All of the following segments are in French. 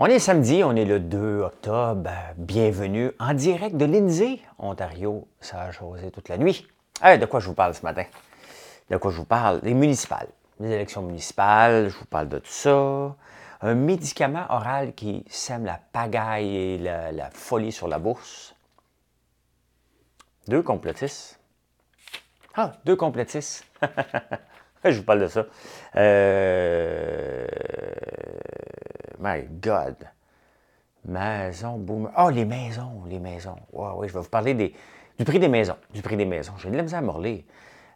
On est samedi, on est le 2 octobre. Bienvenue en direct de Lindsay, Ontario. Ça a chosé toute la nuit. de quoi je vous parle ce matin? De quoi je vous parle? Les municipales. Les élections municipales, je vous parle de tout ça. Un médicament oral qui sème la pagaille et la, folie sur la bourse. Deux complotistes. Ah, deux complotistes. je vous parle de ça. Euh My God. Maison, boom. Oh, les maisons, les maisons. oui, je vais vous parler des, du prix des maisons. Du prix des maisons. J'ai de la misère à morler.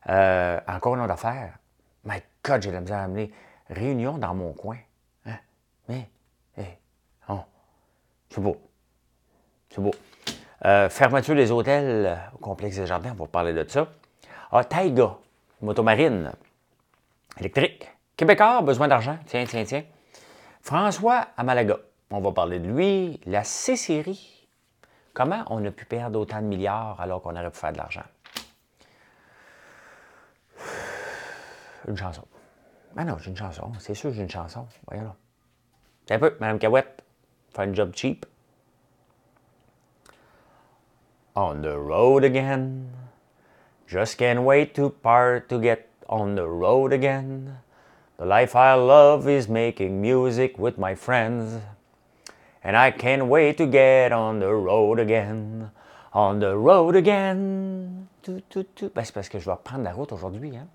Euh, encore un nom d'affaires. My God, j'ai de la misère à amener. Réunion dans mon coin. Hein? Mais, hey, oh. c'est beau. C'est beau. Euh, fermeture des hôtels au complexe des jardins, on va parler de ça. Ah, Taiga, motomarine électrique. Québécois, besoin d'argent. Tiens, tiens, tiens. François à Malaga, on va parler de lui. La C-Série, comment on a pu perdre autant de milliards alors qu'on aurait pu faire de l'argent? Une chanson. Ah non, j'ai une chanson. C'est sûr, j'ai une chanson. Voyons là. Un peu, Mme Cahouette, faire un job cheap. On the road again. Just can't wait to part to get on the road again. The life I love is making music with my friends. And I can't wait to get on the road again. On the road again. Ben, c'est parce que je vais prendre la route aujourd'hui. Hein?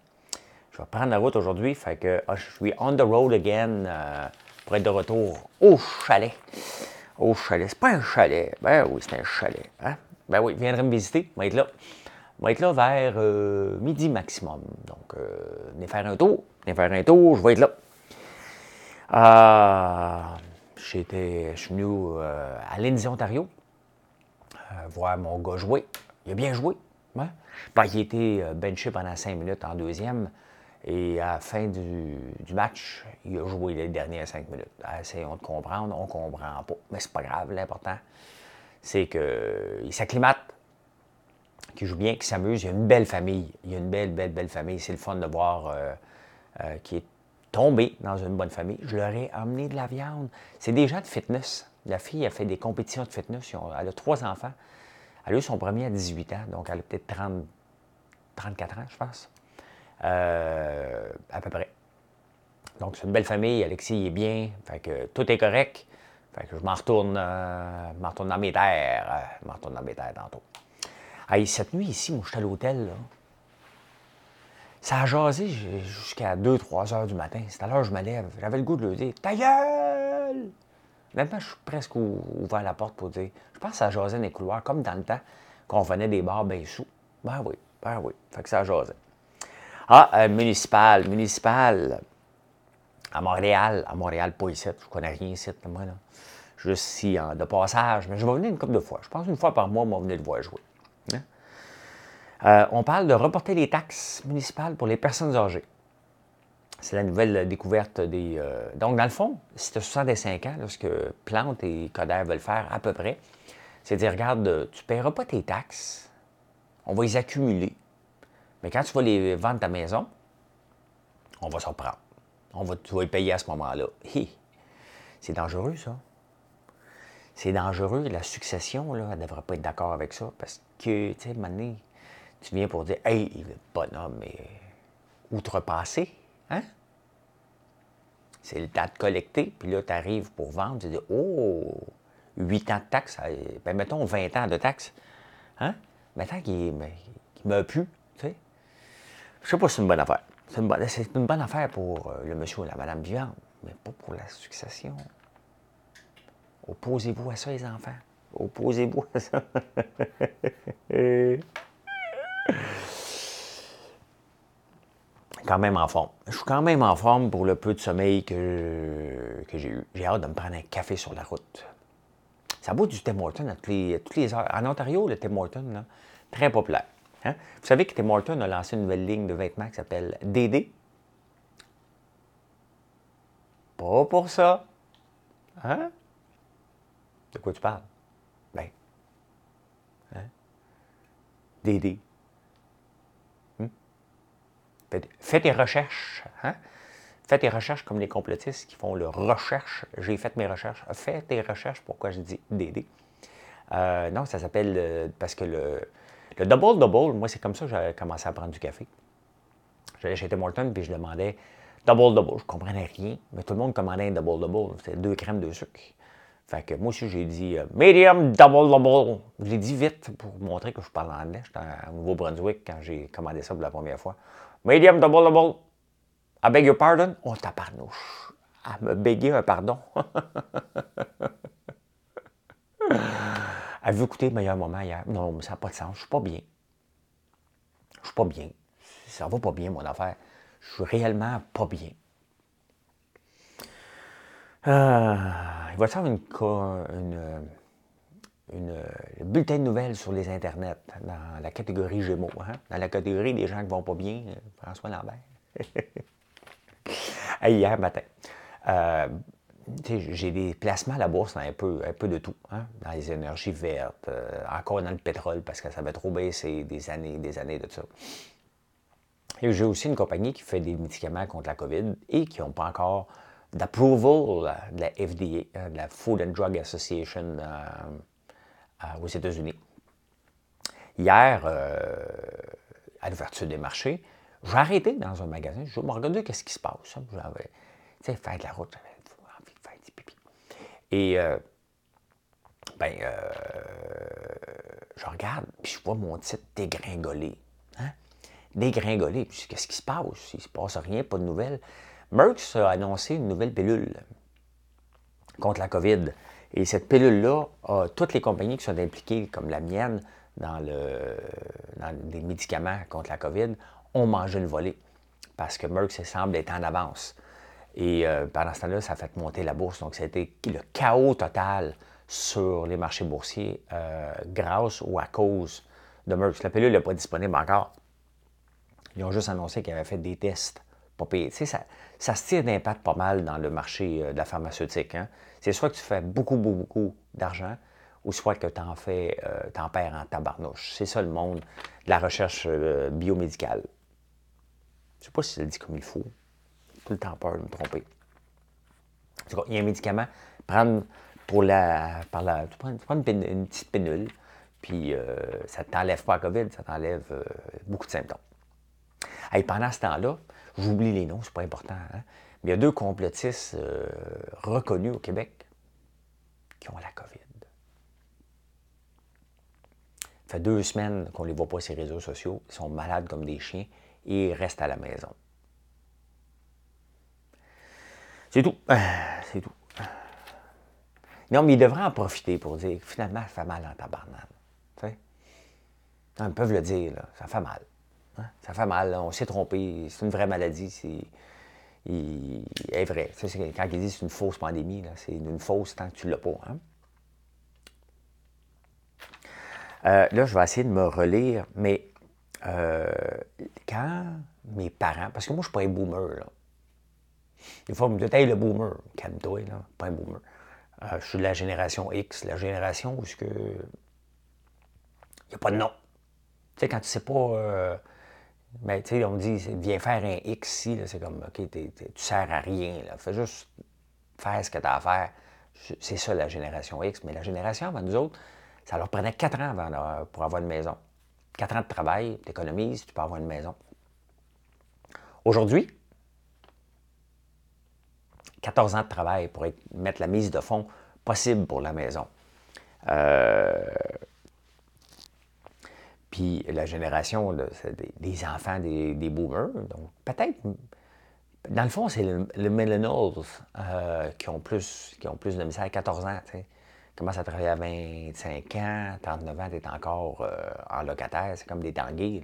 Je vais prendre la route aujourd'hui. Fait que ah, je suis on the road again euh, pour être de retour au chalet. Au chalet. C'est pas un chalet. Ben oui, c'est un chalet. Hein? Ben oui, viendrez me visiter. On va être là. On va être là vers euh, midi maximum. Donc, euh, venez faire un tour faire un tour, je vais être là. Euh, j'étais, je suis venu euh, à Lindsay, Ontario, euh, voir mon gars jouer. Il a bien joué. Hein? Ben, il était benché pendant cinq minutes en deuxième. Et à la fin du, match, il a joué les dernières cinq minutes. Essayons de comprendre, on ne comprend pas. Mais c'est pas grave. L'important, c'est qu'il s'acclimate, qu'il joue bien, qu'il s'amuse. Il y a une belle famille. Il y a une belle, belle, belle famille. C'est le fun de voir euh, qui est tombé dans une bonne famille. Je leur ai amené de la viande. C'est des gens de fitness. La fille a fait des compétitions de fitness. Elle a trois enfants. Elle a eu son premier à 18 ans, donc elle a peut-être 30, 34 ans, je pense. Euh, à peu près. Donc, c'est une belle famille. Alexis, est bien. Fait que tout est correct. Fait que je m'en retourne, euh, retourne dans mes terres. je m'en retourne dans mes terres tantôt. cette nuit ici, moi, je suis à l'hôtel. Ça a jasé jusqu'à 2-3 heures du matin. C'est à l'heure que je me lève. J'avais le goût de lui dire Ta gueule Maintenant, je suis presque ouvert la porte pour dire Je pense que ça jasait dans les couloirs, comme dans le temps qu'on venait des bars bien sous. Ben oui, ben oui. Fait que ça jasait. Ah, euh, municipal, municipal. À Montréal, à Montréal, pas ici. Je connais rien ici, moi, là. Juste ici, de passage. Mais je vais venir une couple de fois. Je pense une fois par mois, va venir le voir jouer. Euh, on parle de reporter les taxes municipales pour les personnes âgées. C'est la nouvelle découverte des. Euh, donc, dans le fond, si tu as 65 ans, ce que Plante et Coder veulent faire à peu près, c'est dire regarde, tu ne paieras pas tes taxes, on va les accumuler. Mais quand tu vas les vendre ta maison, on va s'en prendre. On va, tu vas les payer à ce moment-là. C'est dangereux, ça. C'est dangereux. La succession, là, elle ne devrait pas être d'accord avec ça. Parce que, tu sais, à tu viens pour dire Hey, le bonhomme est outrepassé. Hein? C'est le temps de collecter, puis là, tu arrives pour vendre, tu dis Oh, 8 ans de taxes, ben mettons 20 ans de taxes. Hein? Mettons qu'il ne meurt plus. Tu sais. Je sais pas si c'est une bonne affaire. C'est une, bonne, une bonne affaire pour euh, le monsieur ou la madame vivante, mais pas pour la succession. Opposez-vous à ça, les enfants. Opposez-vous à ça. quand même en forme. Je suis quand même en forme pour le peu de sommeil que, que j'ai eu. J'ai hâte de me prendre un café sur la route. Ça bout du Tim Horton à toutes les, heures. En Ontario, le Tim Horton, très populaire. Hein? Vous savez que Tim Horton a lancé une nouvelle ligne de vêtements qui s'appelle DD? Pas pour ça. Hein? De quoi tu parles? Ben. Hein? DD. Fais tes recherches. Hein? Fais tes recherches comme les complotistes qui font leur recherche. J'ai fait mes recherches. Fais tes recherches. Pourquoi je dis DD? Euh, non, ça s'appelle euh, parce que le, le double double, moi c'est comme ça que j'ai commencé à prendre du café. J'allais chez Tim Hortons puis je demandais double double. Je comprenais rien, mais tout le monde commandait un double double. C'était deux crèmes, deux sucres. Fait que moi aussi j'ai dit euh, medium double double. Je l'ai dit vite pour montrer que je parle anglais. J'étais au Nouveau-Brunswick quand j'ai commandé ça pour la première fois. Medium double double. I beg your pardon? Oh, taparnouche. À me béguer un pardon. Avez-vous écouté Meilleur Moment hier? Non, mais ça n'a pas de sens. Je suis pas bien. Je suis pas bien. Ça va pas bien, mon affaire. Je suis réellement pas bien. Euh, il va avoir une, une, une, bulletin de nouvelles sur les internets dans la catégorie Gémeaux. Hein? Dans la catégorie des gens qui vont pas bien, François Lambert. hier matin. Euh, j'ai des placements à la bourse dans un peu, un peu de tout, hein, dans les énergies vertes, euh, encore dans le pétrole parce que ça avait trop baissé des années des années de ça. Et j'ai aussi une compagnie qui fait des médicaments contre la COVID et qui n'ont pas encore d'approval de la FDA, de la Food and Drug Association euh, aux États-Unis. Hier, à l'ouverture des marchés, j'ai arrêté dans un magasin, je me regardais qu'est-ce qui se passe? J'avais, tu sais, faire de la route, j'avais envie de faire des pipi. Et, euh, ben, euh, je regarde, puis je vois mon titre dégringoler. Hein? Dégringoler, puis qu'est-ce qui se passe? Il ne se passe rien, pas de nouvelles. Merckx a annoncé une nouvelle pilule contre la COVID. Et cette pilule-là, toutes les compagnies qui sont impliquées, comme la mienne, dans, le, dans des médicaments contre la COVID, ont mangé le volet parce que Merck semble être en avance. Et euh, pendant ce temps-là, ça a fait monter la bourse. Donc, c'était le chaos total sur les marchés boursiers euh, grâce ou à cause de Merck. La pilule n'est pas disponible encore. Ils ont juste annoncé qu'ils avaient fait des tests ça, ça se tire d'impact pas mal dans le marché euh, de la pharmaceutique. Hein. C'est soit que tu fais beaucoup, beaucoup, beaucoup d'argent ou soit que tu en fais, en perds en tabarnouche. C'est ça le monde de la recherche biomédicale. Je sais pas si ça le dit comme il faut. Tout le temps peur de me tromper. il y a un médicament, prendre pour la. Par la tu prends, une, petite pénule, puis euh, ça ne t'enlève pas la COVID, ça t'enlève euh, beaucoup de symptômes. Et pendant ce temps-là, j'oublie les noms, c'est pas important, hein, mais il y a deux complotistes euh, reconnus au Québec qui ont la COVID. Ça fait deux semaines qu'on ne les voit pas sur les réseaux sociaux. Ils sont malades comme des chiens et reste à la maison. C'est tout. C'est tout. Non, mais ils devraient en profiter pour dire finalement, ça fait mal en tabarnane. ils peuvent le dire, là, ça fait mal. Hein? Ça fait mal, on s'est trompé, c'est une vraie maladie, c'est il est vrai. quand ils disent c'est une fausse pandémie, c'est une fausse tant que tu ne l'as pas. Hein? Euh, là, je vais essayer de me relire, mais euh, quand mes parents, parce que moi, je ne suis pas un boomer, là. Des fois, on me dit, hey, le boomer, calme-toi, là, pas un boomer. Euh, je suis de la génération X, la génération où il n'y a pas de nom. Tu sais, quand tu sais pas. Euh, ben, tu sais, on me dit, viens faire un X ici, c'est comme, OK, tu sers à rien, là. Fais juste faire ce que tu as à faire. C'est ça, la génération X. Mais la génération avant nous autres, ça leur prenait quatre ans avant, pour avoir une maison. 4 ans de travail, tu économises, tu peux avoir une maison. Aujourd'hui, 14 ans de travail pour mettre la mise de fonds possible pour la maison. Euh, puis la génération des, enfants des, boomers, donc peut-être, dans le fond, c'est le, millennials euh, qui, ont plus, qui ont plus de misère, 14 ans. sais commences à travailler à 25 ans, 39 ans, tu es encore euh, en locataire, c'est comme des tangués.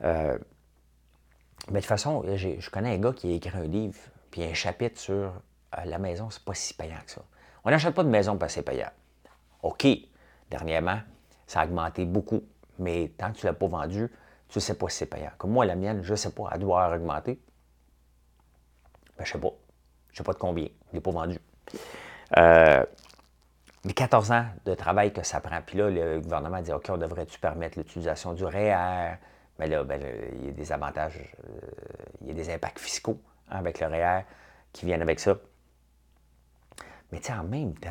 Euh, mais de toute façon, je connais un gars qui a écrit un livre, puis un chapitre sur la maison, c'est pas si payant que ça. On n'achète pas de maison parce que c'est payant. OK, dernièrement, ça a augmenté beaucoup, mais tant que tu ne l'as pas vendu, tu ne sais pas si c'est payant. Comme moi, la mienne, je ne sais pas, elle doit augmenter. Ben, je ne sais pas. Je ne sais pas de combien. Je ne l'ai pas vendu. Euh, les 14 ans de travail que ça prend. Puis là, le gouvernement dit OK, on devrait-tu permettre l'utilisation du REER? Mais là, ben, il y a des avantages, euh, il y a des impacts fiscaux avec le REER qui viennent avec ça. Mais tu sais, en même temps,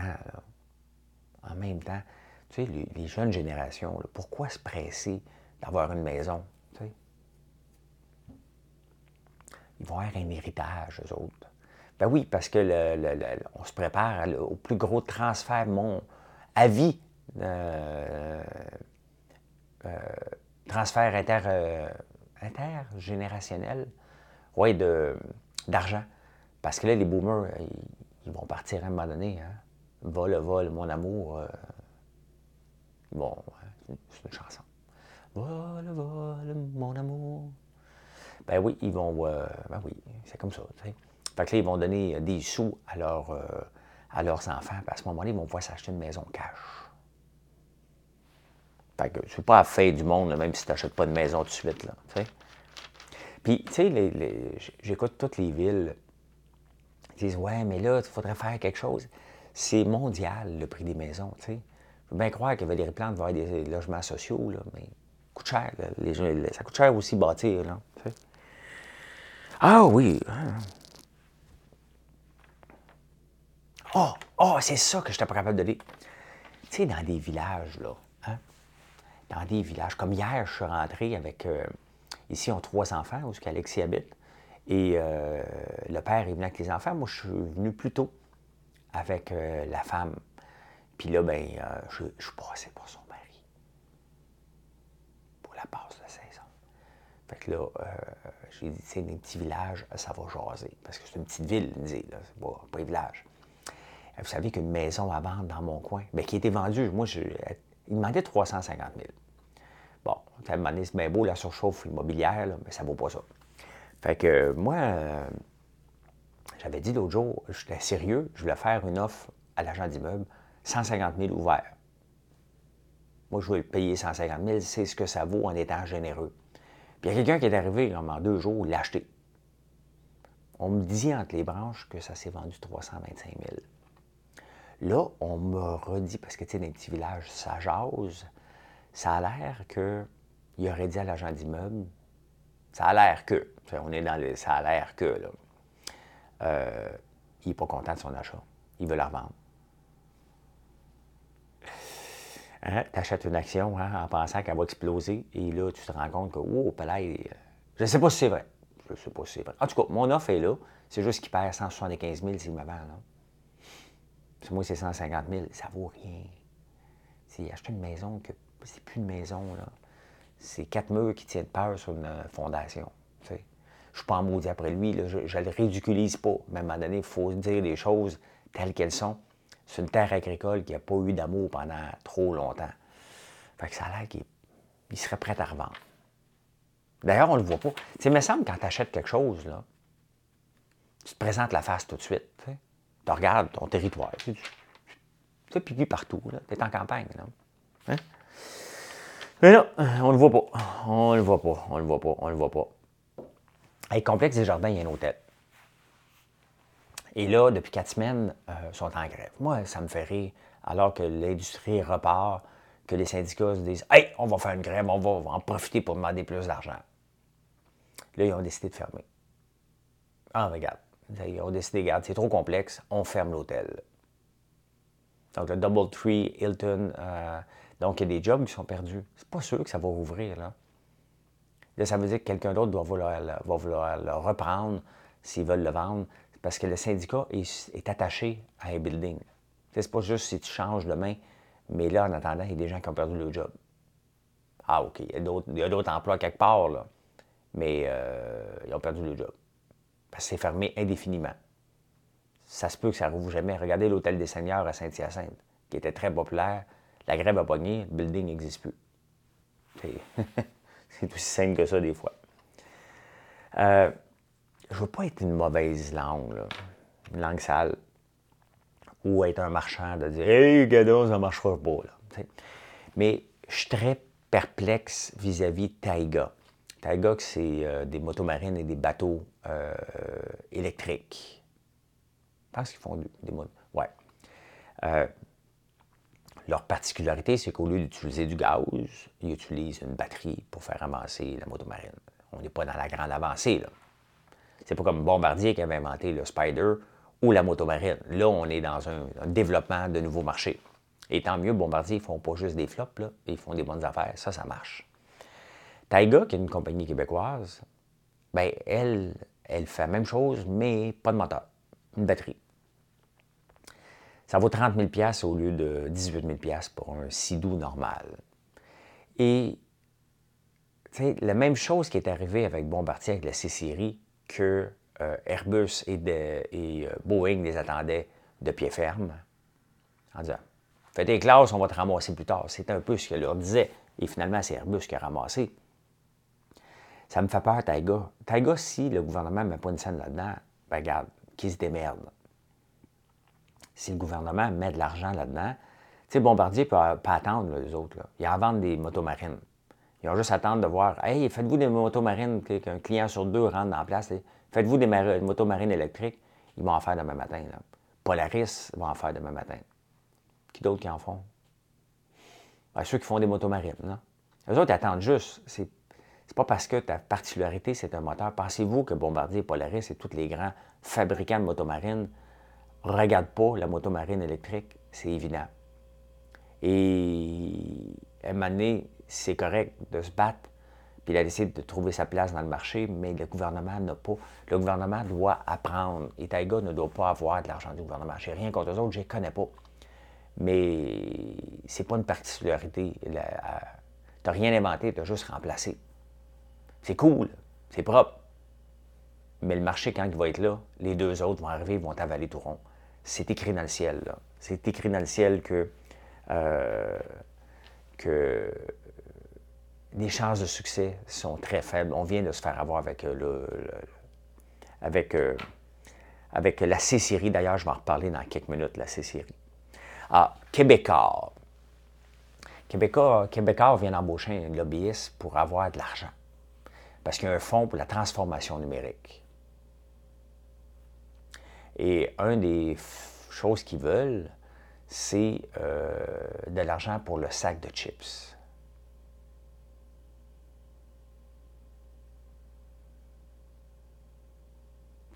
en même temps, tu sais, les, jeunes générations, pourquoi se presser d'avoir une maison? Ils vont avoir un héritage, eux autres. Ben oui, parce que on se prépare au plus gros transfert mon, à euh, euh, transfert inter, euh, intergénérationnel, d'argent. Parce que là, les boomers, ils, vont partir à un moment donné. Hein. Vol, vol, mon amour. Bon, c'est une chanson. Vol, vol, mon amour. Ben oui, ils vont. ben oui, c'est comme ça. Tu sais. Fait que là, ils vont donner des sous à, à leurs enfants. Puis à ce moment-là, ils vont pouvoir s'acheter une maison cash. Fait que c'est pas à faire du monde, même si tu n'achètes pas de maison tout de suite. Là, Puis, tu sais, j'écoute toutes les villes. Ils disent Ouais, mais là, il faudrait faire quelque chose. C'est mondial, le prix des maisons. tu sais. Je veux bien croire que Valérie Plante va avoir des logements sociaux, là, mais ça coûte cher. ça coûte cher aussi bâtir. Là, ah oui! Oh, oh c'est ça que je n'étais pas capable de dire. Tu sais, dans des villages, là, hein, dans des villages. Comme hier, je suis rentré avec. Euh, ici, on a trois enfants, où Alexis habite. Et euh, le père est venu avec les enfants. Moi, je suis venu plus tôt avec euh, la femme. Puis là, ben, je, je suis passé pour son mari. Pour la passe de saison. Fait que là, j'ai dit, c'est un petit village, ça va jaser. Parce que c'est une petite ville, là, c'est pas, pas un village. Vous savez qu'une maison à vendre dans mon coin, bien, qui était vendue, moi, je, il demandait 350 000. Bon, à un moment donné, c'est bien beau la surchauffe immobilière, mais ça vaut pas ça. Fait que moi, euh, j'avais dit l'autre jour, j'étais sérieux, je voulais faire une offre à l'agent d'immeuble, 150 000 ouverts. Moi, je veux payer 150 000, c'est ce que ça vaut en étant généreux. Puis il y a quelqu'un qui est arrivé en deux jours, l'a acheté. On me disait entre les branches que ça s'est vendu 325 000. Là, on me redit, parce que tu sais, dans les petits villages, ça jase, ça a l'air qu'il aurait dit à l'agent d'immeuble, ça a l'air que, on est dans le, ça a l'air que, là, euh, il n'est pas content de son achat. Il veut la revendre. Hein? Tu achètes une action hein, en pensant qu'elle va exploser, et là, tu te rends compte que, oh, palais, je ne sais pas si c'est vrai. Je ne sais pas si c'est vrai. En tout cas, mon offre est là. C'est juste qu'il perd 175 000 s'il me vend. Là moi, c'est 150 000, ça vaut rien. C'est acheter une maison que c'est plus une maison, là. C'est quatre murs qui tiennent peur sur une euh, fondation. Je ne suis pas en maudit après lui, je ne le ridiculise pas. Mais à un moment donné, il faut dire les choses telles qu'elles sont. C'est une terre agricole qui n'a pas eu d'amour pendant trop longtemps. Fait que ça a l'air qu'il serait prêt à revendre. D'ailleurs, on ne le voit pas. Il me semble quand tu achètes quelque chose, là, tu te présentes la face tout de suite tu regardes ton territoire. Tu fais pipi partout. Tu es en campagne. Là. Hein? Mais là, on ne le voit pas. On ne le voit pas. On ne le voit pas. On ne le voit pas. Avec Complexe des Jardins, il y a un hôtel. Et là, depuis quatre semaines, euh, sont en grève. Moi, ça me fait rire, alors que l'industrie repart, que les syndicats se disent Hey, on va faire une grève, on va en profiter pour demander plus d'argent. Là, ils ont décidé de fermer. Ah, regarde. Ils ont décidé, regarde, c'est trop complexe, on ferme l'hôtel. Donc, le Double Tree, Hilton, euh, donc il y a des jobs qui sont perdus. C'est pas sûr que ça va rouvrir, là. Là, ça veut dire que quelqu'un d'autre doit va vouloir le reprendre s'ils veulent le vendre, parce que le syndicat est, attaché à un building. C'est pas juste si tu changes demain, mais là, en attendant, il y a des gens qui ont perdu le job. Ah, OK, il y a d'autres emplois quelque part, mais euh, ils ont perdu le job c'est fermé indéfiniment. Ça se peut que ça ne rouvre jamais. Regardez l'Hôtel des Seigneurs à Saint-Hyacinthe, qui était très populaire. La grève a pogné, le building n'existe plus. C'est aussi simple que ça, des fois. Euh, je veux pas être une mauvaise langue, une langue sale, ou être un marchand de dire Hey, gadon, ça marchera pas. Mais je suis très perplexe vis-à-vis de Taïga. Taiga, c'est euh, des motomarines et des bateaux euh, électriques. Je pense qu'ils font des motos. Ouais. Euh, leur particularité, c'est qu'au lieu d'utiliser du gaz, ils utilisent une batterie pour faire avancer la motomarine. On n'est pas dans la grande avancée, là. C'est pas comme Bombardier qui avait inventé le Spider ou la motomarine. Là, on est dans un, développement de nouveaux marchés. Et tant mieux, Bombardier, ils font pas juste des flops, là, ils font des bonnes affaires. Ça, ça marche. Taiga, qui est une compagnie québécoise, ben elle, elle fait la même chose, mais pas de moteur, une batterie. Ça vaut 30 000 au lieu de 18 000 pour un Sidou normal. Et la même chose qui est arrivée avec Bombardier, avec la C-Série, que euh, Airbus et, euh, Boeing les attendaient de pied ferme, en disant Faites des classes, on va te ramasser plus tard. C'est un peu ce qu'elle leur disait. Et finalement, c'est Airbus qui a ramassé. Ça me fait peur, Taiga. Taiga, si le gouvernement ne met pas une scène là-dedans, ben regarde, qu'ils se démerdent. Si le gouvernement met de l'argent là-dedans, tu sais, Bombardier peut, pas attendre, les autres. Là. Ils en vendent des motomarines. Ils ont juste attendre de voir, hey, faites-vous des motomarines, qu'un client sur deux rentre dans la place. Faites-vous des motomarines électriques. Ils vont en faire demain matin. Là. Polaris va en faire demain matin. Qui d'autres qui en font? Ben, ceux qui font des motomarines. Là. Eux autres, attendent juste. C'est c'est pas parce que ta particularité, c'est un moteur. Pensez-vous que Bombardier, Polaris et tous les grands fabricants de motomarines ne regardent pas la motomarine électrique? C'est évident. Et à un donné, c'est correct de se battre, puis il a décidé de trouver sa place dans le marché, mais le gouvernement n'a pas. Le gouvernement doit apprendre. Et Taïga ne doit pas avoir de l'argent du gouvernement. Je n'ai rien contre eux autres, je les connais pas. Mais c'est pas une particularité. Tu n'as rien inventé, tu as juste remplacé. C'est cool, c'est propre. Mais le marché, quand il va être là, les deux autres vont arriver, vont avaler tout rond. C'est écrit dans le ciel. C'est écrit dans le ciel que, euh, que les chances de succès sont très faibles. On vient de se faire avoir avec, euh, le, avec, euh, avec la C-Série. D'ailleurs, je vais en reparler dans quelques minutes, la C-Série. Ah, Québécois. Québécois, vient d'embaucher un lobbyiste pour avoir de l'argent parce qu'il y a un fonds pour la transformation numérique. Et une des choses qu'ils veulent, c'est euh, de l'argent pour le sac de chips.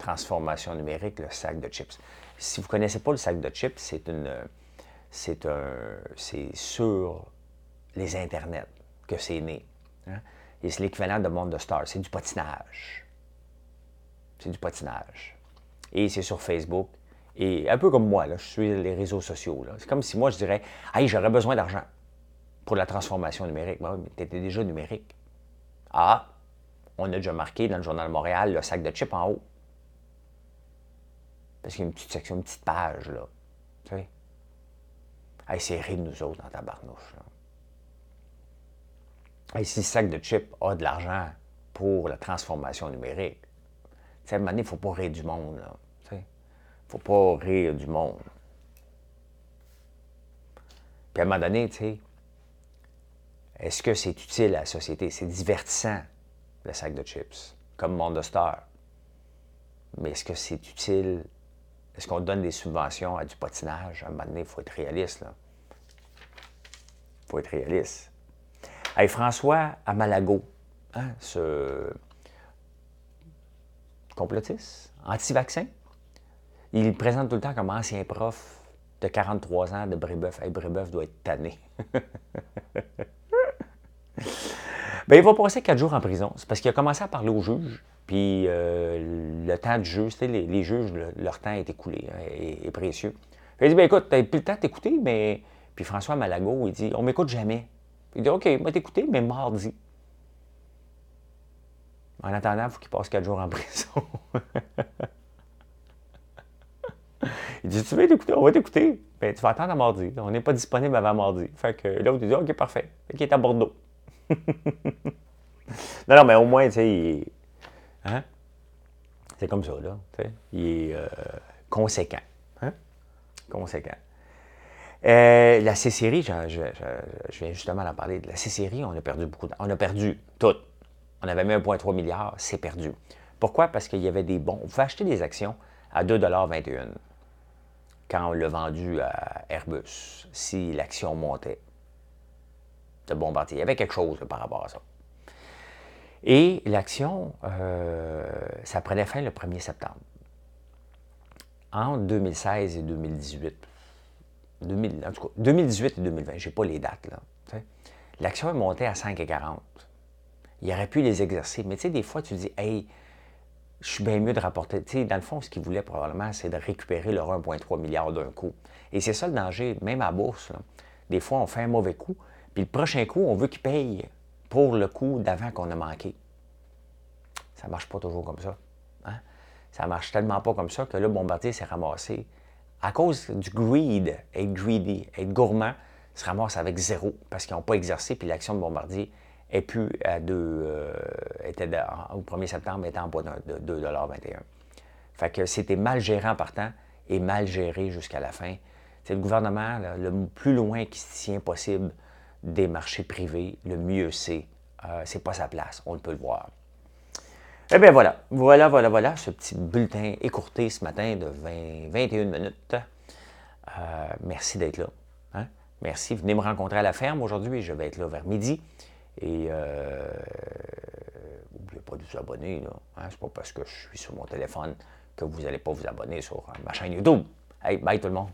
Transformation numérique, le sac de chips. Si vous ne connaissez pas le sac de chips, c'est une, c'est un, c'est sur les internets que c'est né. Hein. Et c'est l'équivalent de monde de star. C'est du patinage. C'est du patinage. Et c'est sur Facebook. Et un peu comme moi, là, je suis les réseaux sociaux. C'est comme si moi, je dirais Hey, j'aurais besoin d'argent pour la transformation numérique. Ben mais tu déjà numérique. Ah, on a déjà marqué dans le Journal Montréal le sac de chips en haut. Parce qu'il y a une petite section, une petite page, là. Tu sais? Hey, c'est rire de nous autres dans ta barnouche. Là si le sac de chips a de l'argent pour la transformation numérique, à un moment donné, il ne faut pas rire du monde. Il ne faut pas rire du monde. Puis à un moment donné, tu sais, est-ce que c'est utile à la société? C'est divertissant, le sac de chips, comme Star. Mais est-ce que c'est utile? Est-ce qu'on donne des subventions à du patinage? À un moment donné, il faut être réaliste. Il faut être réaliste. Hey, François Amalago, hein, ce complotiste, anti-vaccin, il présente tout le temps comme ancien prof de 43 ans de Brébeuf. Hey, Brébeuf doit être tanné. ben, il va passer quatre jours en prison. C'est parce qu'il a commencé à parler aux juges. Puis euh, le temps du juge, les, les juges, leur temps est écoulé, hein, est, précieux. Il dit ben, écoute, tu plus le temps de t'écouter, mais. Puis François Malago, il dit on m'écoute jamais. Il dit OK, va t'écouter, mais mardi. En attendant, il faut qu'il passe quatre jours en prison. il dit Tu veux t'écouter? On va t'écouter. Ben, tu vas attendre à mardi. On n'est pas disponible avant mardi. Fait que l'autre, il dit OK, parfait. Fait qu'il est à Bordeaux. non, non, mais au moins, tu sais, il Hein? C'est comme ça, là. Il est euh, conséquent. Hein? Conséquent. Euh, la C-Série, je, viens justement d'en parler. La C-Série, on a perdu beaucoup. On a perdu tout. On avait mis 1,3 milliard, c'est perdu. Pourquoi? Parce qu'il y avait des bons. Vous pouvez acheter des actions à 2,21 quand on l'a vendu à Airbus, si l'action montait de Bombardier. Il y avait quelque chose par rapport à ça. Et l'action, euh, ça prenait fin le 1er septembre. En 2016 et 2018, 2000, en tout cas, 2018 et 2020, je n'ai pas les dates, là. L'action est montée à 5,40. Il aurait pu les exercer, mais tu sais, des fois, tu dis, hey, je suis bien mieux de rapporter. Tu sais, dans le fond, ce qu'il voulait probablement, c'est de récupérer leur 1,3 milliard d'un coup. Et c'est ça le danger, même à bourse. Des fois, on fait un mauvais coup, puis le prochain coup, on veut qu'il paye pour le coup d'avant qu'on a manqué. Ça ne marche pas toujours comme ça. Hein? Ça ne marche tellement pas comme ça que là, Bombardier s'est ramassé. À cause du greed, être greedy, être gourmand, se ramasse avec zéro parce qu'ils n'ont pas exercé, puis l'action de Bombardier est plus à deux, euh, était au 1er septembre, était en bas de 2,21 Fait que c'était mal géré en partant et mal géré jusqu'à la fin. C'est le gouvernement, le plus loin qui se tient possible des marchés privés, le mieux c'est. Euh, c'est pas sa place, on peut le voir. Eh bien voilà, voilà, voilà, voilà, ce petit bulletin écourté ce matin de 20, 21 minutes. Euh, merci d'être là. Hein? Merci. Venez me rencontrer à la ferme aujourd'hui. Je vais être là vers midi. Et euh, n'oubliez pas de vous abonner. Hein? Ce n'est pas parce que je suis sur mon téléphone que vous n'allez pas vous abonner sur ma chaîne YouTube. Hey, bye tout le monde.